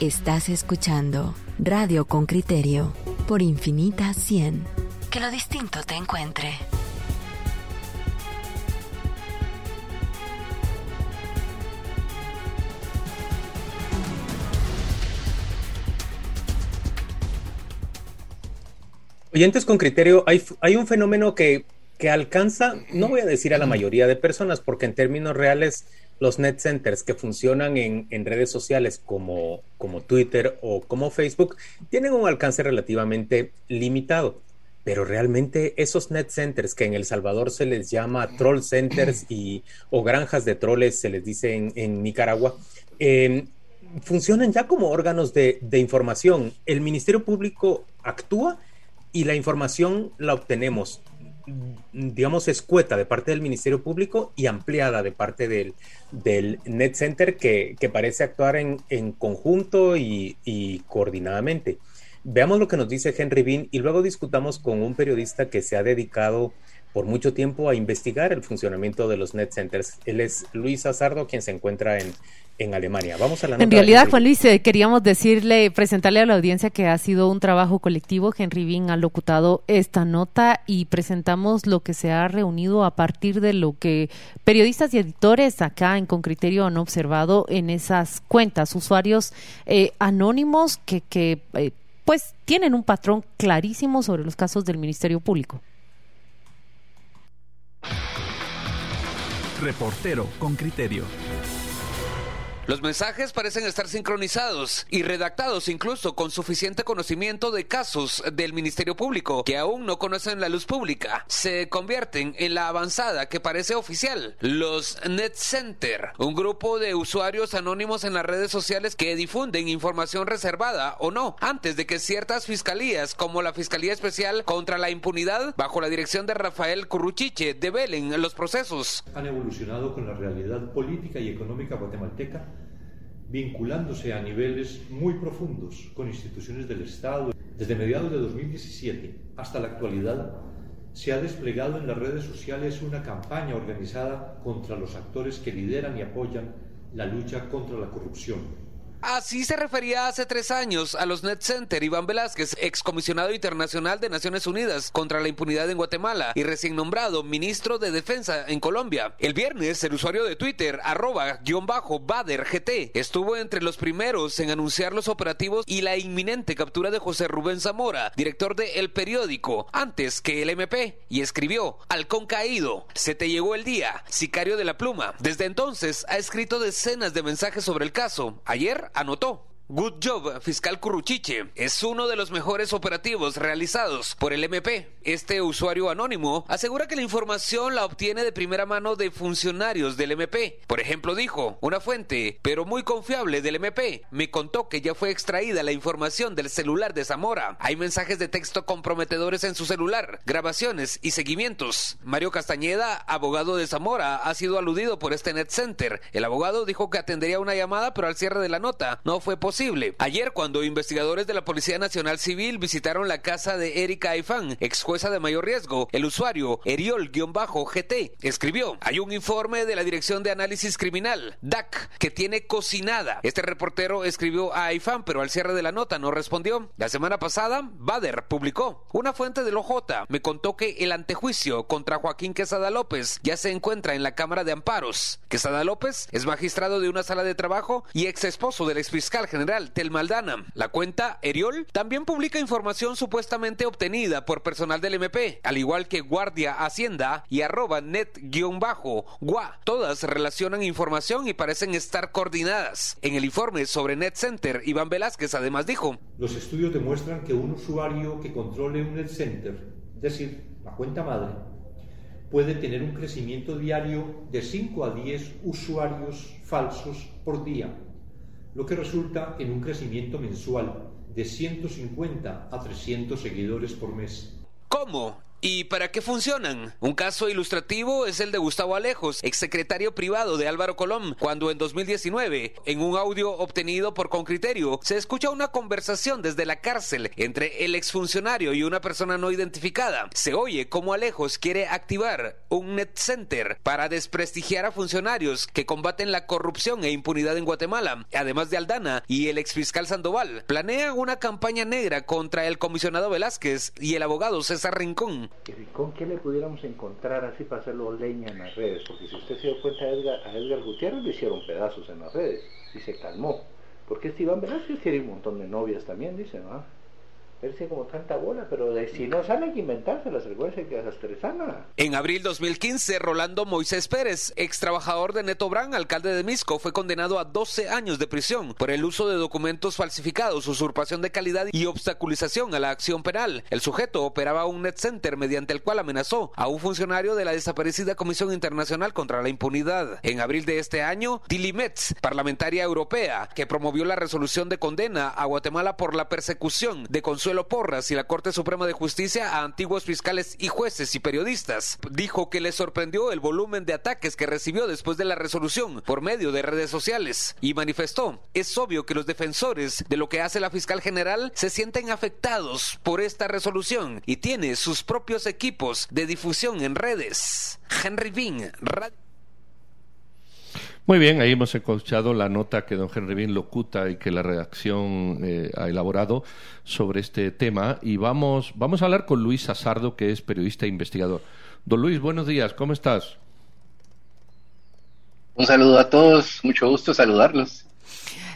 Estás escuchando Radio con Criterio por Infinita 100. Que lo distinto te encuentre. Oyentes con criterio, hay, hay un fenómeno que, que alcanza, no voy a decir a la mayoría de personas, porque en términos reales los net centers que funcionan en, en, redes sociales como, como Twitter o como Facebook tienen un alcance relativamente limitado. Pero realmente esos net centers que en El Salvador se les llama troll centers y, o granjas de troles, se les dice en, en Nicaragua, eh, funcionan ya como órganos de, de información. El Ministerio Público actúa y la información la obtenemos, digamos, escueta de parte del Ministerio Público y ampliada de parte del, del Net Center que, que parece actuar en, en conjunto y, y, coordinadamente. Veamos lo que nos dice Henry Bean y luego discutamos con un periodista que se ha dedicado por mucho tiempo a investigar el funcionamiento de los net centers. Él es Luis Azardo, quien se encuentra en, en Alemania. Vamos a la nota. En realidad, Juan Luis, eh, queríamos decirle, presentarle a la audiencia que ha sido un trabajo colectivo. Henry Bean ha locutado esta nota y presentamos lo que se ha reunido a partir de lo que periodistas y editores acá en Con Criterio han observado en esas cuentas, usuarios eh, anónimos que, que eh, pues tienen un patrón clarísimo sobre los casos del Ministerio Público. Reportero con criterio. Los mensajes parecen estar sincronizados y redactados incluso con suficiente conocimiento de casos del Ministerio Público que aún no conocen la luz pública. Se convierten en la avanzada que parece oficial, los Net Center, un grupo de usuarios anónimos en las redes sociales que difunden información reservada o no, antes de que ciertas fiscalías, como la Fiscalía Especial contra la Impunidad, bajo la dirección de Rafael Curruchiche, develen los procesos. Han evolucionado con la realidad política y económica guatemalteca vinculándose a niveles muy profundos con instituciones del Estado. Desde mediados de 2017 hasta la actualidad, se ha desplegado en las redes sociales una campaña organizada contra los actores que lideran y apoyan la lucha contra la corrupción. Así se refería hace tres años a los Net Center Iván Velázquez, excomisionado internacional de Naciones Unidas contra la impunidad en Guatemala y recién nombrado ministro de Defensa en Colombia. El viernes, el usuario de Twitter, arroba guion bajo Bader GT, estuvo entre los primeros en anunciar los operativos y la inminente captura de José Rubén Zamora, director de El Periódico, antes que el MP, y escribió, Halcón caído, se te llegó el día, sicario de la pluma. Desde entonces ha escrito decenas de mensajes sobre el caso. Ayer anotó. Good Job, fiscal Curruchiche, es uno de los mejores operativos realizados por el MP. Este usuario anónimo asegura que la información la obtiene de primera mano de funcionarios del MP. Por ejemplo, dijo, una fuente, pero muy confiable del MP, me contó que ya fue extraída la información del celular de Zamora. Hay mensajes de texto comprometedores en su celular, grabaciones y seguimientos. Mario Castañeda, abogado de Zamora, ha sido aludido por este net center. El abogado dijo que atendería una llamada, pero al cierre de la nota no fue posible Ayer, cuando investigadores de la Policía Nacional Civil visitaron la casa de Erika Aifán, ex jueza de mayor riesgo, el usuario Eriol-GT escribió: Hay un informe de la Dirección de Análisis Criminal, DAC, que tiene cocinada. Este reportero escribió a Aifán, pero al cierre de la nota no respondió. La semana pasada, Bader publicó: Una fuente del OJ me contó que el antejuicio contra Joaquín Quesada López ya se encuentra en la Cámara de Amparos. Quesada López es magistrado de una sala de trabajo y ex esposo del exfiscal general Telmaldana. La cuenta Eriol también publica información supuestamente obtenida por personal del MP, al igual que Guardia Hacienda y arroba net-gua. Todas relacionan información y parecen estar coordinadas. En el informe sobre Net Center, Iván Velázquez además dijo: Los estudios demuestran que un usuario que controle un Net Center, es decir, la cuenta madre, puede tener un crecimiento diario de 5 a 10 usuarios falsos por día lo que resulta en un crecimiento mensual de 150 a 300 seguidores por mes. ¿Cómo? ¿Y para qué funcionan? Un caso ilustrativo es el de Gustavo Alejos, exsecretario privado de Álvaro Colón, cuando en 2019, en un audio obtenido por Concriterio, se escucha una conversación desde la cárcel entre el exfuncionario y una persona no identificada. Se oye cómo Alejos quiere activar un net center para desprestigiar a funcionarios que combaten la corrupción e impunidad en Guatemala, además de Aldana y el exfiscal Sandoval. Planean una campaña negra contra el comisionado Velázquez y el abogado César Rincón. ¿Con qué le pudiéramos encontrar así para hacerlo leña en las redes? Porque si usted se dio cuenta, a Edgar, a Edgar Gutiérrez le hicieron pedazos en las redes y se calmó. Porque este Iván Velázquez tiene un montón de novias también, dice, ¿no? Verse como tanta bola, pero de, no sale hay que que. En abril 2015, Rolando Moisés Pérez, ex trabajador de Neto Brand, alcalde de Misco, fue condenado a 12 años de prisión por el uso de documentos falsificados, usurpación de calidad y obstaculización a la acción penal. El sujeto operaba un net center mediante el cual amenazó a un funcionario de la desaparecida Comisión Internacional contra la Impunidad. En abril de este año, Tilly Metz, parlamentaria europea, que promovió la resolución de condena a Guatemala por la persecución de Consuelo Porras y la Corte Suprema de Justicia a antiguos fiscales y jueces y periodistas. Dijo que le sorprendió el volumen de ataques que recibió después de la resolución por medio de redes sociales y manifestó, es obvio que los defensores de lo que hace la fiscal general se sienten afectados por esta resolución y tiene sus propios equipos de difusión en redes. Henry Bean, Radio muy bien, ahí hemos escuchado la nota que don Henry Bin locuta y que la redacción eh, ha elaborado sobre este tema y vamos, vamos a hablar con Luis Asardo, que es periodista e investigador. Don Luis, buenos días, ¿cómo estás? Un saludo a todos, mucho gusto saludarlos.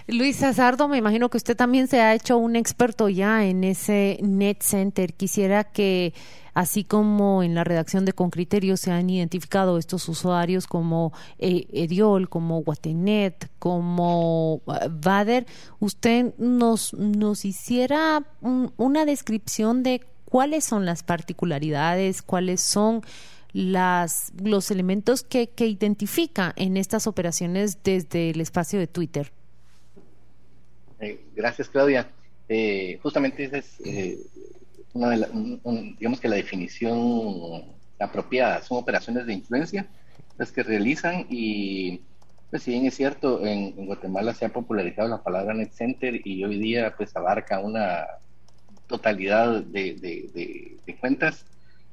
Luis Asardo, me imagino que usted también se ha hecho un experto ya en ese Net Center. Quisiera que así como en la redacción de Concriterio se han identificado estos usuarios como eh, Ediol, como Guatenet, como eh, Vader, usted nos, nos hiciera una descripción de cuáles son las particularidades, cuáles son las, los elementos que, que identifica en estas operaciones desde el espacio de Twitter. Eh, gracias, Claudia. justamente ese es digamos que la definición apropiada son operaciones de influencia las que realizan y pues si bien es cierto, en, Guatemala se ha popularizado la palabra net center y hoy día pues abarca una totalidad de, cuentas,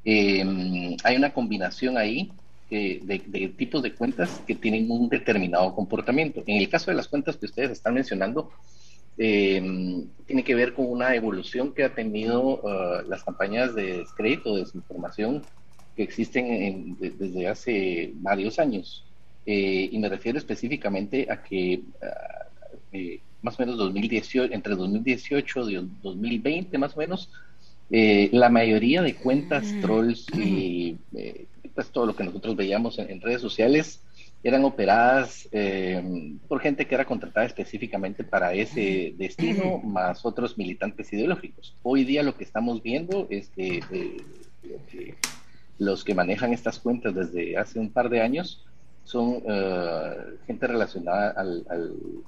em, hay una combinación ahí de, tipos de cuentas que tienen un determinado comportamiento. En el caso de las cuentas que ustedes están mencionando, eh, tiene que ver con una evolución que ha tenido uh, las campañas de descrédito, de desinformación que existen desde hace varios años. Eh, y me refiero específicamente a que uh, eh, más o menos 2018, entre 2018 y 2020 más o menos, eh, la mayoría de cuentas mm. trolls y pues todo lo que nosotros veíamos en redes sociales eran operadas eh, por gente que era contratada específicamente para ese destino, más otros militantes ideológicos. Hoy día lo que estamos viendo es que, eh, los que manejan estas cuentas desde hace un par de años son eh, gente relacionada al,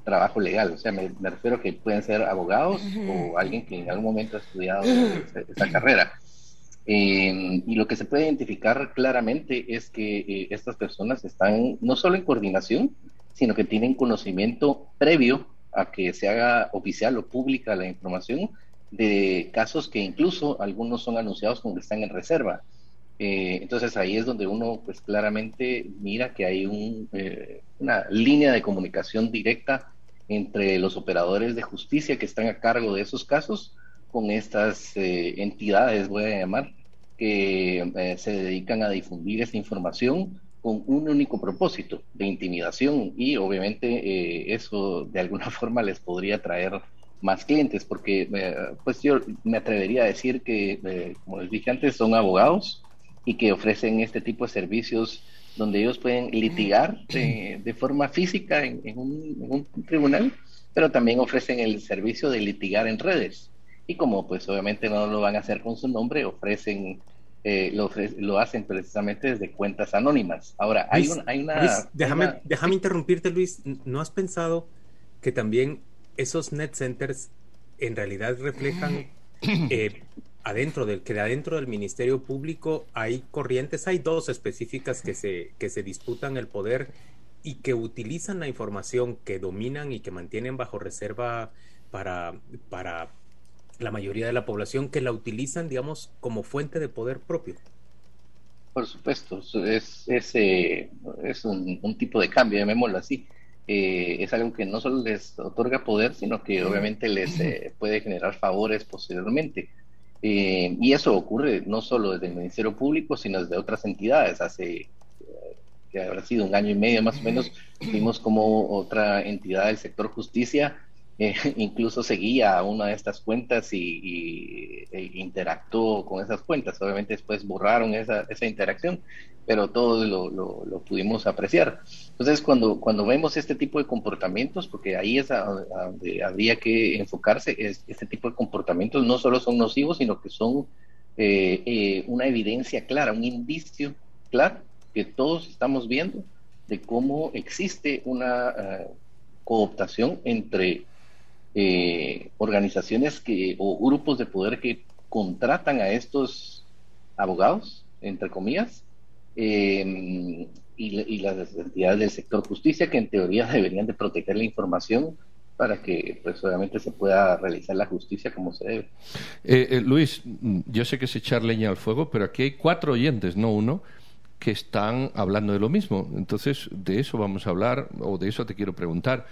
trabajo legal. O sea, me, refiero que pueden ser abogados o alguien que en algún momento ha estudiado esa carrera. Eh, y lo que se puede identificar claramente es que eh, estas personas están no solo en coordinación, sino que tienen conocimiento previo a que se haga oficial o pública la información de casos que incluso algunos son anunciados como que están en reserva. Eh, entonces ahí es donde uno pues claramente mira que hay un, una línea de comunicación directa entre los operadores de justicia que están a cargo de esos casos con estas eh, entidades, voy a llamar, que eh, se dedican a difundir esta información con un único propósito de intimidación y obviamente eh, eso de alguna forma les podría traer más clientes porque pues yo me atrevería a decir que como les dije antes son abogados y que ofrecen este tipo de servicios donde ellos pueden litigar de, forma física en, un, en un tribunal pero también ofrecen el servicio de litigar en redes y como pues obviamente no lo van a hacer con su nombre, ofrecen, eh, lo, lo, hacen precisamente desde cuentas anónimas. Ahora, hay, hay una... déjame, déjame interrumpirte, Luis. ¿No has pensado que también esos net centers en realidad reflejan eh, adentro del que adentro del Ministerio Público hay corrientes, hay dos específicas que se, que se disputan el poder y que utilizan la información que dominan y que mantienen bajo reserva para, para la mayoría de la población, que la utilizan, digamos, como fuente de poder propio. Por supuesto, es, es, eh, es un, tipo de cambio, llamémoslo así. Eh, es algo que no solo les otorga poder, sino que obviamente les eh, puede generar favores posteriormente. Eh, y eso ocurre no solo desde el Ministerio Público, sino desde otras entidades. Hace, que habrá sido un año y medio más o menos, vimos como otra entidad del sector justicia eh, incluso seguía una de estas cuentas y, e interactuó con esas cuentas. Obviamente después borraron esa, esa interacción, pero todos lo, lo, pudimos apreciar. Entonces, cuando, cuando vemos este tipo de comportamientos, porque ahí es a, donde habría que enfocarse, es, este tipo de comportamientos no solo son nocivos, sino que son eh, eh, una evidencia clara, un indicio claro que todos estamos viendo de cómo existe una cooptación entre eh, organizaciones que, o grupos de poder que contratan a estos abogados, entre comillas, em, y, las entidades del sector justicia que en teoría deberían de proteger la información para que pues obviamente se pueda realizar la justicia como se debe. Eh, eh, Luis, yo sé que es echar leña al fuego, pero aquí hay cuatro oyentes, no uno, que están hablando de lo mismo. Entonces, de eso vamos a hablar, o de eso te quiero preguntar.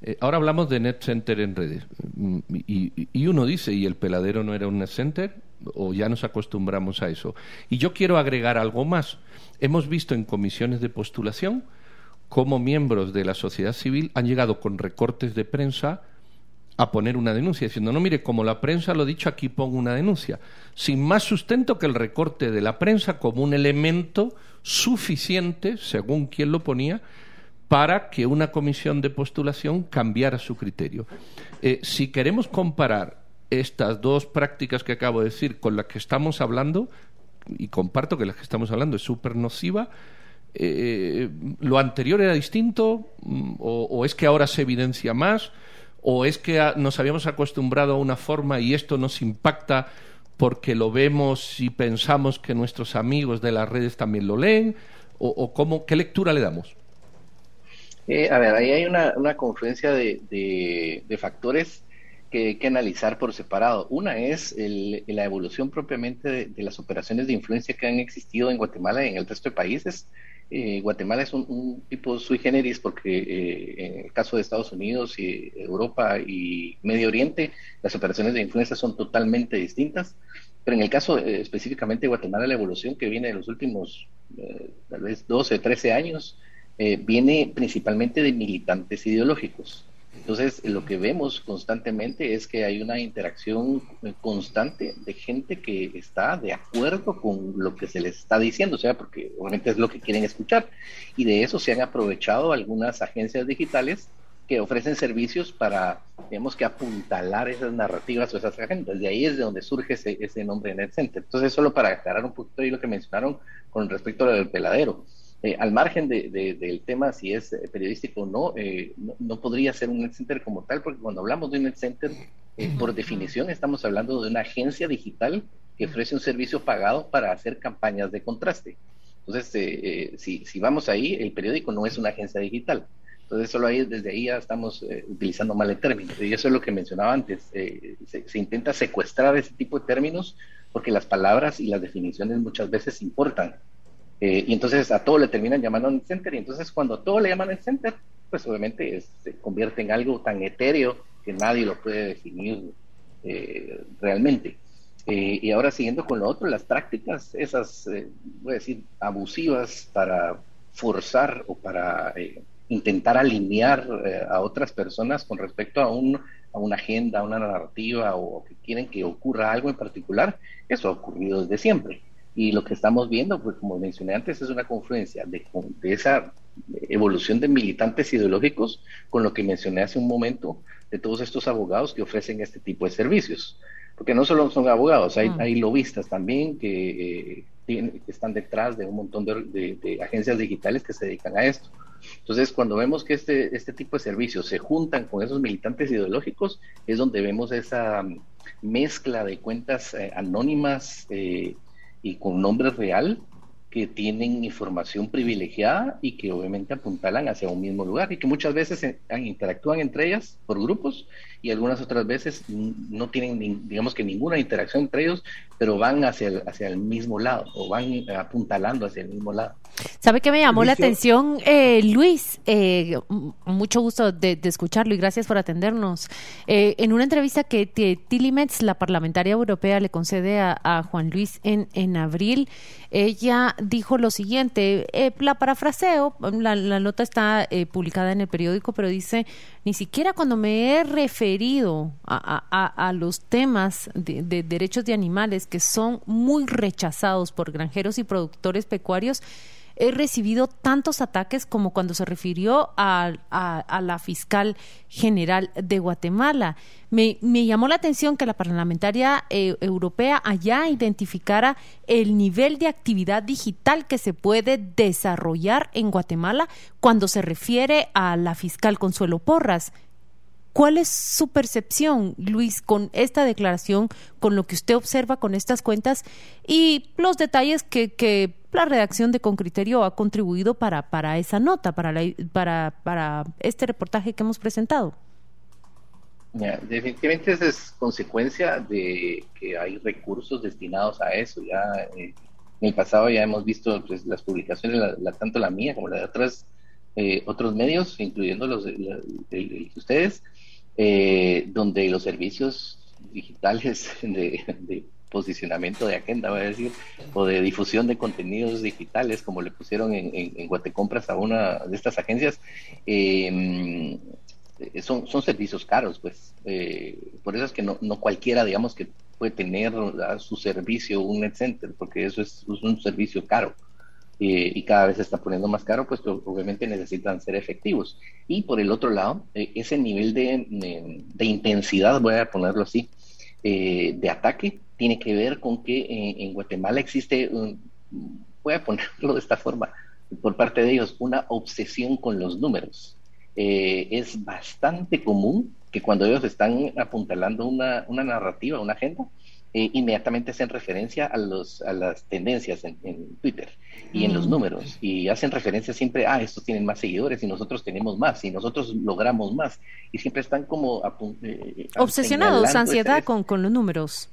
Eh, ahora hablamos de net center en redes. Mm, y, uno dice, ¿y el peladero no era un net center? ¿O ya nos acostumbramos a eso? Y yo quiero agregar algo más. Hemos visto en comisiones de postulación cómo miembros de la sociedad civil han llegado con recortes de prensa a poner una denuncia, diciendo, no, mire, como la prensa lo ha dicho, aquí pongo una denuncia, sin más sustento que el recorte de la prensa como un elemento suficiente, según quien lo ponía, para que una comisión de postulación cambiara su criterio. Eh, si queremos comparar estas dos prácticas que acabo de decir con las que estamos hablando, y comparto que las que estamos hablando es súper nociva, eh, ¿lo anterior era distinto? Mm, O, es que ahora se evidencia más? ¿O es que nos habíamos acostumbrado a una forma y esto nos impacta porque lo vemos y pensamos que nuestros amigos de las redes también lo leen? ¿O, o cómo, qué lectura le damos? Eh, a ver, ahí hay una, una confluencia de, de, factores que hay que analizar por separado. Una es la evolución propiamente de, las operaciones de influencia que han existido en Guatemala y en el resto de países. Eh, Guatemala es un, tipo sui generis porque eh, en el caso de Estados Unidos y Europa y Medio Oriente, las operaciones de influencia son totalmente distintas. Pero en el caso específicamente de Guatemala, la evolución que viene de los últimos tal vez 12, 13 años, eh, viene principalmente de militantes ideológicos. Entonces, lo que vemos constantemente es que hay una interacción eh, constante de gente que está de acuerdo con lo que se les está diciendo, o sea, porque obviamente es lo que quieren escuchar. Y de eso se han aprovechado algunas agencias digitales que ofrecen servicios para, digamos que apuntalar esas narrativas o esas agendas. De ahí es de donde surge ese, ese nombre Net Center. Entonces, solo para aclarar un poquito ahí lo que mencionaron con respecto al peladero. Eh, al margen de, del tema si es eh, periodístico o eh, no, no, podría ser un net center como tal, porque cuando hablamos de un net center, por definición estamos hablando de una agencia digital que ofrece un servicio pagado para hacer campañas de contraste. Entonces, si, si, vamos ahí, el periódico no es una agencia digital. Entonces, solo ahí, desde ahí ya estamos utilizando mal el término. Y eso es lo que mencionaba antes. Se, se intenta secuestrar ese tipo de términos porque las palabras y las definiciones muchas veces importan. Eh, y entonces a todo le terminan llamando net center. Y entonces cuando a todo le llaman net center, pues obviamente se convierte en algo tan etéreo que nadie lo puede definir eh, realmente. Eh, y ahora siguiendo con lo otro, las prácticas, esas, voy a decir, abusivas para forzar o para intentar alinear a otras personas con respecto a, un, a una agenda, a una narrativa o que quieren que ocurra algo en particular, eso ha ocurrido desde siempre. Y lo que estamos viendo, pues como mencioné antes, es una confluencia de, esa evolución de militantes ideológicos con lo que mencioné hace un momento de todos estos abogados que ofrecen este tipo de servicios. Porque no solo son abogados, hay, mm. hay lobistas también que, eh, están detrás de un montón de, agencias digitales que se dedican a esto. Entonces, cuando vemos que este, este tipo de servicios se juntan con esos militantes ideológicos, es donde vemos esa mm, mezcla de cuentas eh, anónimas eh, y con nombre real que tienen información privilegiada y que obviamente apuntalan hacia un mismo lugar y que muchas veces interactúan entre ellas por grupos y algunas otras veces no tienen, digamos que ninguna interacción entre ellos, pero van hacia el, hacia el mismo lado o van apuntalando hacia el mismo lado. ¿Sabe qué me llamó la atención, eh, Luis? Eh, mucho gusto de, escucharlo y gracias por atendernos. Eh, en una entrevista que Tilly Metz, la parlamentaria europea, le concede a, Juan Luis en, en abril, ella dijo lo siguiente, la parafraseo, la, la nota está publicada en el periódico, pero dice, ni siquiera cuando me he referido a, los temas de, derechos de animales que son muy rechazados por granjeros y productores pecuarios, he recibido tantos ataques como cuando se refirió a, la fiscal general de Guatemala. Me, llamó la atención que la parlamentaria eh, europea allá identificara el nivel de actividad digital que se puede desarrollar en Guatemala cuando se refiere a la fiscal Consuelo Porras. ¿Cuál es su percepción, Luis, con esta declaración, con lo que usted observa con estas cuentas y los detalles que, la redacción de Con Criterio ha contribuido para, esa nota, para, para, para este reportaje que hemos presentado? definitivamente esa es consecuencia de que hay recursos destinados a eso. Ya eh, en el pasado ya hemos visto pues, las publicaciones, la, tanto la mía como la de otras, eh, otros medios, incluyendo los de, ustedes, eh, donde los servicios digitales de posicionamiento de agenda, voy a decir, o de difusión de contenidos digitales, como le pusieron en, en, Guatecompras a una de estas agencias, em, son, son servicios caros, pues. Eh, por eso es que no, no cualquiera, digamos, que puede tener su servicio un net center, porque eso es, un servicio caro. Eh, y cada vez se está poniendo más caro, pues obviamente necesitan ser efectivos. Y por el otro lado, eh, ese nivel de, de, intensidad, voy a ponerlo así, de ataque, tiene que ver con que eh, en Guatemala existe, voy a ponerlo de esta forma, por parte de ellos, una obsesión con los números. Eh, es bastante común que cuando ellos están apuntalando una, una narrativa, una agenda, eh, inmediatamente hacen referencia a, los, a las tendencias en, Twitter y en los mm. números y hacen referencia siempre, ah, estos tienen más seguidores y nosotros tenemos más y nosotros logramos más y siempre están como... Obsesionados, ansiedad con, con los números.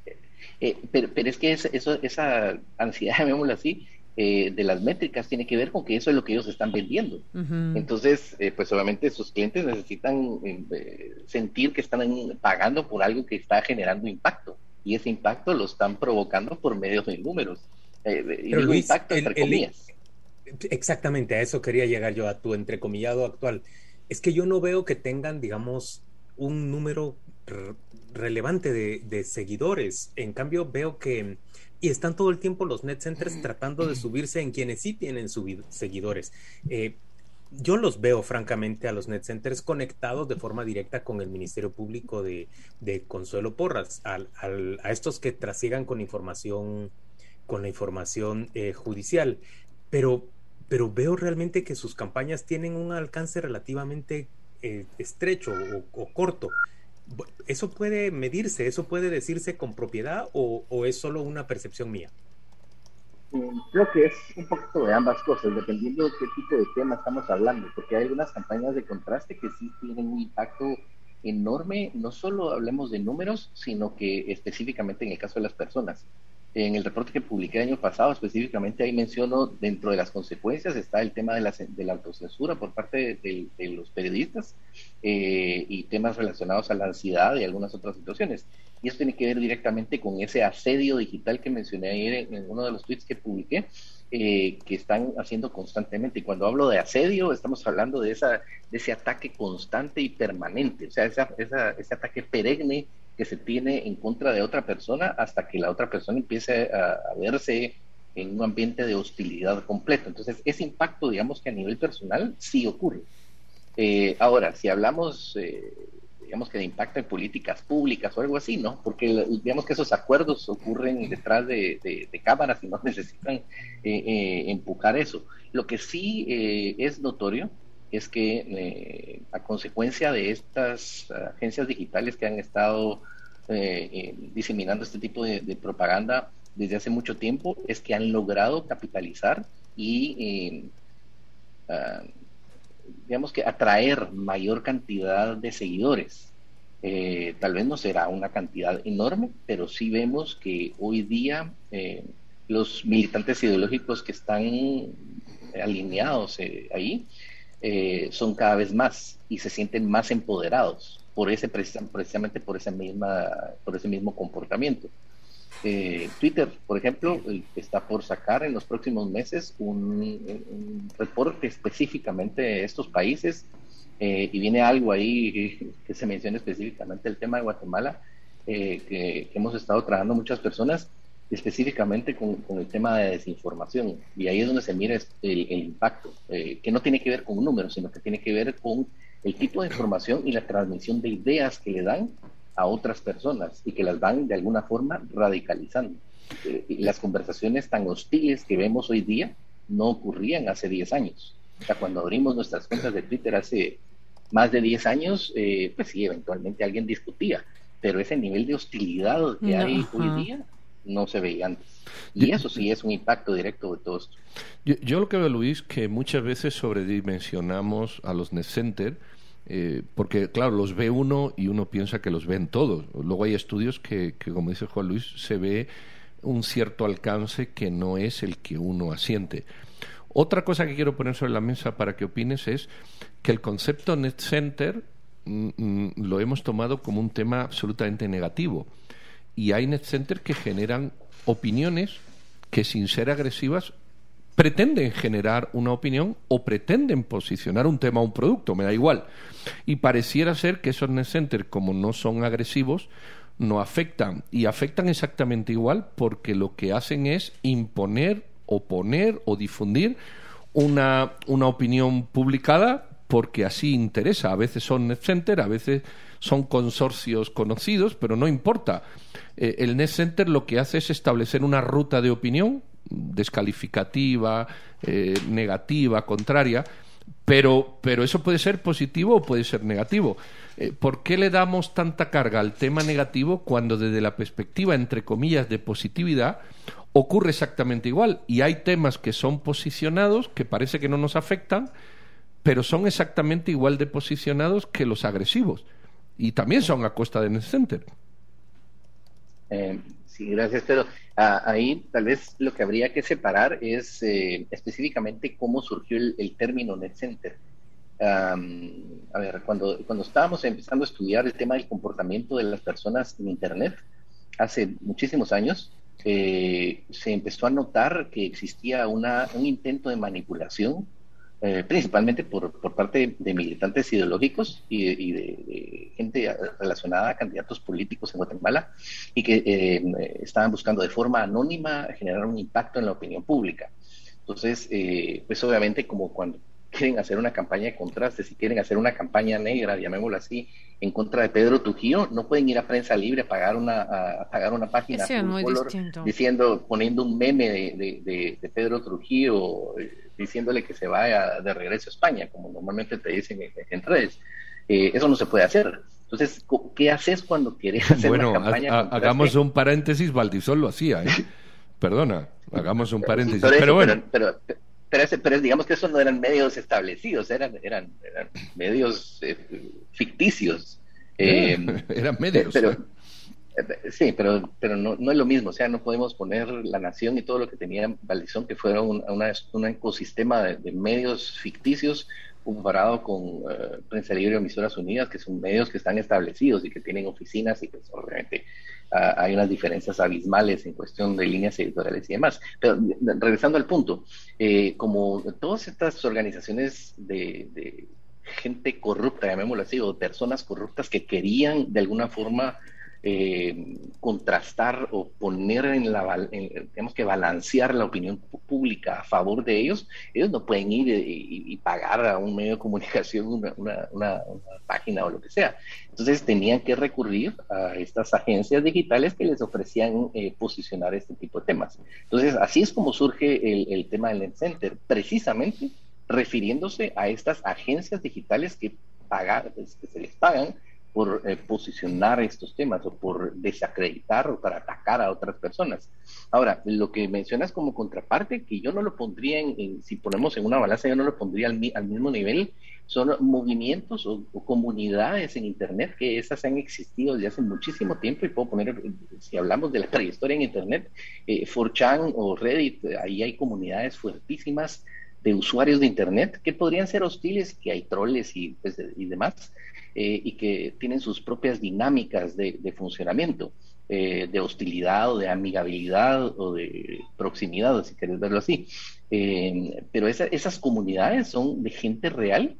Eh, pero, pero, es que eso, esa ansiedad, llamémoslo así, eh, de las métricas tiene que ver con que eso es lo que ellos están vendiendo. Entonces, eh, pues obviamente sus clientes necesitan sentir que están pagando por algo que está generando impacto y ese impacto lo están provocando por medio de números. y Pero impacto entre comillas. Exactamente, a eso quería llegar yo, a tu entrecomillado actual. Es que yo no veo que tengan, digamos, un número relevante de, seguidores. En cambio, veo que, y están todo el tiempo los net centers tratando de subirse en quienes sí tienen seguidores. Eh, yo los veo, francamente, a los net centers conectados de forma directa con el Ministerio Público de, Consuelo Porras, a estos que trasigan con información, con la información eh, judicial. Pero, pero veo realmente que sus campañas tienen un alcance relativamente eh, estrecho o corto. ¿Eso puede medirse? ¿Eso puede decirse con propiedad o, es solo una percepción mía? Creo que es un poquito de ambas cosas, dependiendo de qué tipo de tema estamos hablando, porque hay algunas campañas de contraste que sí tienen un impacto enorme, no solo hablemos de números, sino que específicamente en el caso de las personas. En el reporte que publiqué el año pasado, específicamente ahí menciono, dentro de las consecuencias está el tema de la, de la autocensura por parte de, los periodistas eh, y temas relacionados a la ansiedad y algunas otras situaciones. Y esto tiene que ver directamente con ese asedio digital que mencioné ayer en, uno de los tweets que publiqué, eh, que están haciendo constantemente. Y cuando hablo de asedio, estamos hablando de, esa, ese ataque constante y permanente, o sea, esa, ese ataque perenne que se tiene en contra de otra persona hasta que la otra persona empiece a, verse en un ambiente de hostilidad completo. Entonces, ese impacto, digamos que a nivel personal, sí ocurre. Eh, ahora, si hablamos, eh, digamos que de impacto en políticas públicas o algo así, ¿no? Porque digamos que esos acuerdos ocurren detrás de, cámaras y no necesitan eh, empujar eso. Lo que sí es notorio es que eh, a consecuencia de estas agencias digitales que han estado eh, diseminando este tipo de, propaganda desde hace mucho tiempo, es que han logrado capitalizar y, ah, digamos que, atraer mayor cantidad de seguidores. tal vez no será una cantidad enorme, pero sí vemos que hoy día los militantes ideológicos que están alineados eh, ahí eh, son cada vez más y se sienten más empoderados por ese precisamente por esa misma por ese mismo comportamiento. Eh, Twitter, por ejemplo, está por sacar en los próximos meses un, reporte específicamente de estos países y viene algo ahí que se menciona específicamente el tema de Guatemala, que, que, hemos estado trabajando muchas personas específicamente con, el tema de desinformación. Y ahí es donde se mira el, impacto, eh, que no tiene que ver con números, sino que tiene que ver con el tipo de información y la transmisión de ideas que le dan a otras personas y que las van de alguna forma radicalizando. Eh, las conversaciones tan hostiles que vemos hoy día no ocurrían hace 10 años. O sea, cuando abrimos nuestras cuentas de Twitter hace más de 10 años, eh, pues sí, eventualmente alguien discutía, pero ese nivel de hostilidad que hay hoy día no se veía antes. Y eso sí es un impacto directo de todo esto. Yo, lo que veo, Luis, que muchas veces sobredimensionamos a los net center, eh, porque claro, los ve uno y uno piensa que los ven todos. Luego hay estudios que, que, como dice Juan Luis, se ve un cierto alcance que no es el que uno asiente. Otra cosa que quiero poner sobre la mesa para que opines es que el concepto net center mm, mm, lo hemos tomado como un tema absolutamente negativo y hay net centers que generan opiniones que sin ser agresivas pretenden generar una opinión o pretenden posicionar un tema o un producto, me da igual. Y pareciera ser que esos net centers, como no son agresivos, no afectan. Y afectan exactamente igual porque lo que hacen es imponer, oponer o difundir una, una opinión publicada porque así interesa. A veces son net center, a veces son consorcios conocidos, pero no importa. Eh, el Net Center lo que hace es establecer una ruta de opinión descalificativa, eh, negativa, contraria, pero, pero eso puede ser positivo o puede ser negativo. Eh, ¿Por qué le damos tanta carga al tema negativo cuando desde la perspectiva, entre comillas, de positividad, ocurre exactamente igual? Y hay temas que son posicionados, que parece que no nos afectan, pero son exactamente igual de posicionados que los agresivos. Y también son a costa de Net Center. Eh, sí, gracias, pero ah, ahí tal vez lo que habría que separar es eh, específicamente cómo surgió el, término net center. a ver, cuando, cuando estábamos empezando a estudiar el tema del comportamiento de las personas en Internet, hace muchísimos años, eh, se empezó a notar que existía una, un intento de manipulación eh, principalmente por, por, parte de militantes ideológicos y, de, gente relacionada a candidatos políticos en Guatemala y que eh, estaban buscando de forma anónima generar un impacto en la opinión pública. Entonces, eh, pues obviamente como cuando quieren hacer una campaña de contraste, si quieren hacer una campaña negra, llamémoslo así, en contra de Pedro Trujillo, no pueden ir a prensa libre a pagar una, a, pagar una página diciendo, poniendo un meme de, de Pedro Trujillo diciéndole que se vaya de regreso a España, como normalmente te dicen en, redes. Eh, eso no se puede hacer. Entonces, ¿qué haces cuando quieres hacer una campaña? hagamos un paréntesis, Valdisol lo hacía, ¿eh? Perdona, hagamos un paréntesis. pero, bueno. Pero, pero, digamos que esos no eran medios establecidos, eran, eran, medios eh, ficticios. eran medios. Pero, Sí, pero, pero no, no es lo mismo, o sea, no podemos poner la nación y todo lo que tenía Valdizón, que fuera un, un ecosistema de, medios ficticios comparado con uh, Prensa Libre y Emisoras Unidas, que son medios que están establecidos y que tienen oficinas y pues obviamente ah, hay unas diferencias abismales en cuestión de líneas editoriales y demás. Pero regresando al punto, eh, como todas estas organizaciones de, de gente corrupta, llamémoslo así, o personas corruptas que querían de alguna forma eh, contrastar o poner en la, tenemos que balancear la opinión pública a favor de ellos, ellos no pueden ir y, pagar a un medio de comunicación una, página o lo que sea. Entonces tenían que recurrir a estas agencias digitales que les ofrecían eh, posicionar este tipo de temas. Entonces así es como surge el, tema del Net Center, precisamente refiriéndose a estas agencias digitales que, pagan, que se les pagan por eh, posicionar estos temas o por desacreditar o para atacar a otras personas. Ahora, lo que mencionas como contraparte, que yo no lo pondría en, si ponemos en una balanza, yo no lo pondría al, mismo nivel, son movimientos o, comunidades en Internet que esas han existido desde hace muchísimo tiempo y puedo poner, si hablamos de la prehistoria en Internet, eh, 4chan o Reddit, ahí hay comunidades fuertísimas de usuarios de Internet que podrían ser hostiles, que hay troles y, pues, y demás, eh, y que tienen sus propias dinámicas de, funcionamiento, eh, de hostilidad o de amigabilidad o de proximidad, si quieres verlo así. Eh, pero esas comunidades son de gente real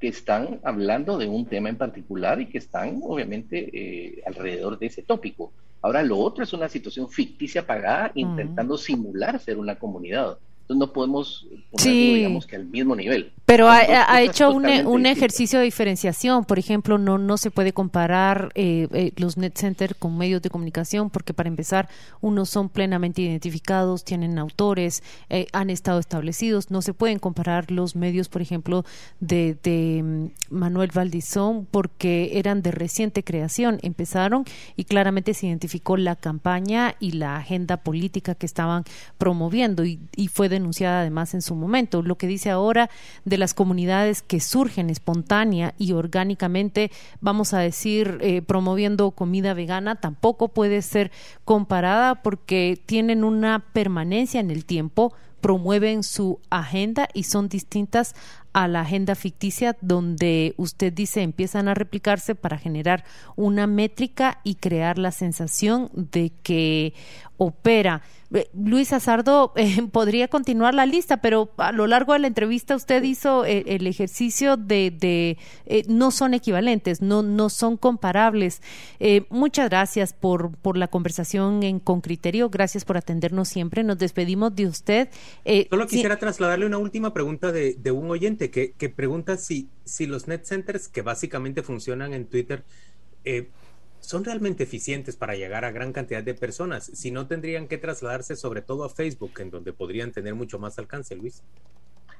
que están hablando de un tema en particular y que están obviamente alrededor de ese tópico. Ahora, lo otro es una situación ficticia pagada intentando simular ser una comunidad no podemos ponerlo, digamos que al mismo nivel. Pero ha, hecho un, un, ejercicio de diferenciación. Por ejemplo, no, no se puede comparar eh, eh, los net centers con medios de comunicación porque para empezar, unos son plenamente identificados, tienen autores, eh, han estado establecidos. No se pueden comparar los medios, por ejemplo, de, de mm, Manuel Valdizón porque eran de reciente creación. Empezaron y claramente se identificó la campaña y la agenda política que estaban promoviendo y, y fue de denunciada además en su momento. Lo que dice ahora de las comunidades que surgen espontánea y orgánicamente, vamos a decir, eh, promoviendo comida vegana, tampoco puede ser comparada porque tienen una permanencia en el tiempo, promueven su agenda y son distintas a la agenda ficticia donde usted dice empiezan a replicarse para generar una métrica y crear la sensación de que opera. Eh, Luis Azardo eh, podría continuar la lista, pero a lo largo de la entrevista usted hizo eh, el ejercicio de, no son equivalentes, no, no son comparables. muchas gracias por, por la conversación en con criterio, gracias por atendernos siempre. Nos despedimos de usted. Solo quisiera trasladarle una última pregunta de, de un oyente que, pregunta si, si los net centers que básicamente funcionan en Twitter son realmente eficientes para llegar a gran cantidad de personas, si no tendrían que trasladarse sobre todo a Facebook, en donde podrían tener mucho más alcance, Luis.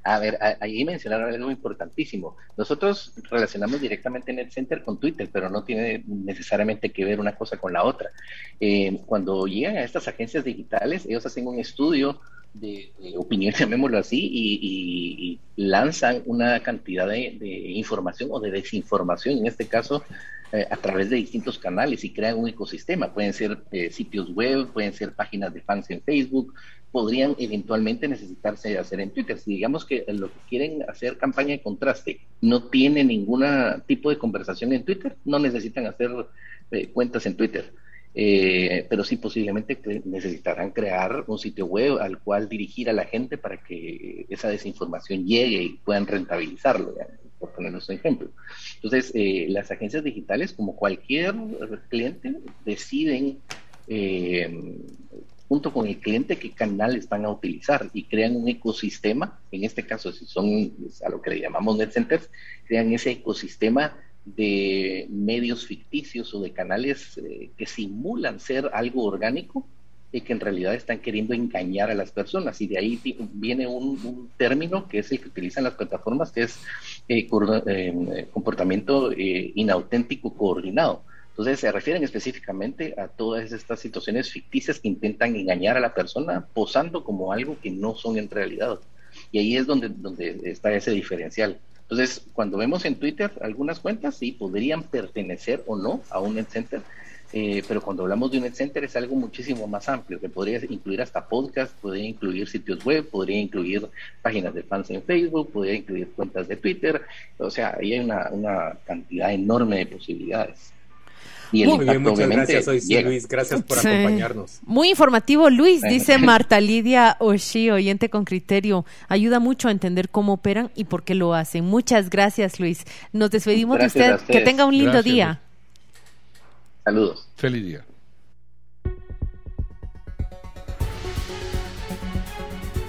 A ver, ahí mencionaron algo importantísimo. Nosotros relacionamos directamente NetCenter con Twitter, pero no tiene necesariamente que ver una cosa con la otra. Eh, cuando llegan a estas agencias digitales, ellos hacen un estudio de, opinión, llamémoslo así, y, lanzan una cantidad de, información o de desinformación, en este caso, eh, a través de distintos canales y crean un ecosistema. Pueden ser eh, sitios web, pueden ser páginas de fans en Facebook, podrían eventualmente necesitarse hacer en Twitter. Si digamos que lo que quieren hacer campaña de contraste no tiene ningún tipo de conversación en Twitter, no necesitan hacer eh, cuentas en Twitter. Eh, pero sí posiblemente necesitarán crear un sitio web al cual dirigir a la gente para que esa desinformación llegue y puedan rentabilizarlo, por ponernos un ejemplo. Entonces, eh, las agencias digitales, como cualquier cliente, deciden eh, junto con el cliente qué canales van a utilizar y crean un ecosistema, en este caso si son a lo que le llamamos net centers, crean ese ecosistema de medios ficticios o de canales eh, que simulan ser algo orgánico y que en realidad están queriendo engañar a las personas. Y de ahí viene un, término que es el que utilizan las plataformas, que es eh, eh, comportamiento inauténtico coordinado. Entonces se refieren específicamente a todas estas situaciones ficticias que intentan engañar a la persona posando como algo que no son en realidad. Y ahí es donde, donde está ese diferencial. Entonces, cuando vemos en Twitter algunas cuentas, sí, podrían pertenecer o no a un net eh, pero cuando hablamos de un net es algo muchísimo más amplio, que podría incluir hasta podcast, podría incluir sitios web, podría incluir páginas de fans en Facebook, podría incluir cuentas de Twitter, o sea, ahí hay una cantidad enorme de posibilidades. Muy bien, muchas gracias. Soy Luis. Gracias por acompañarnos. Muy informativo, Luis, dice Marta Lidia Oshi, oyente con criterio. Ayuda mucho a entender cómo operan y por qué lo hacen. Muchas gracias, Luis. Nos despedimos de usted. Que tenga un lindo día. Saludos. Feliz día.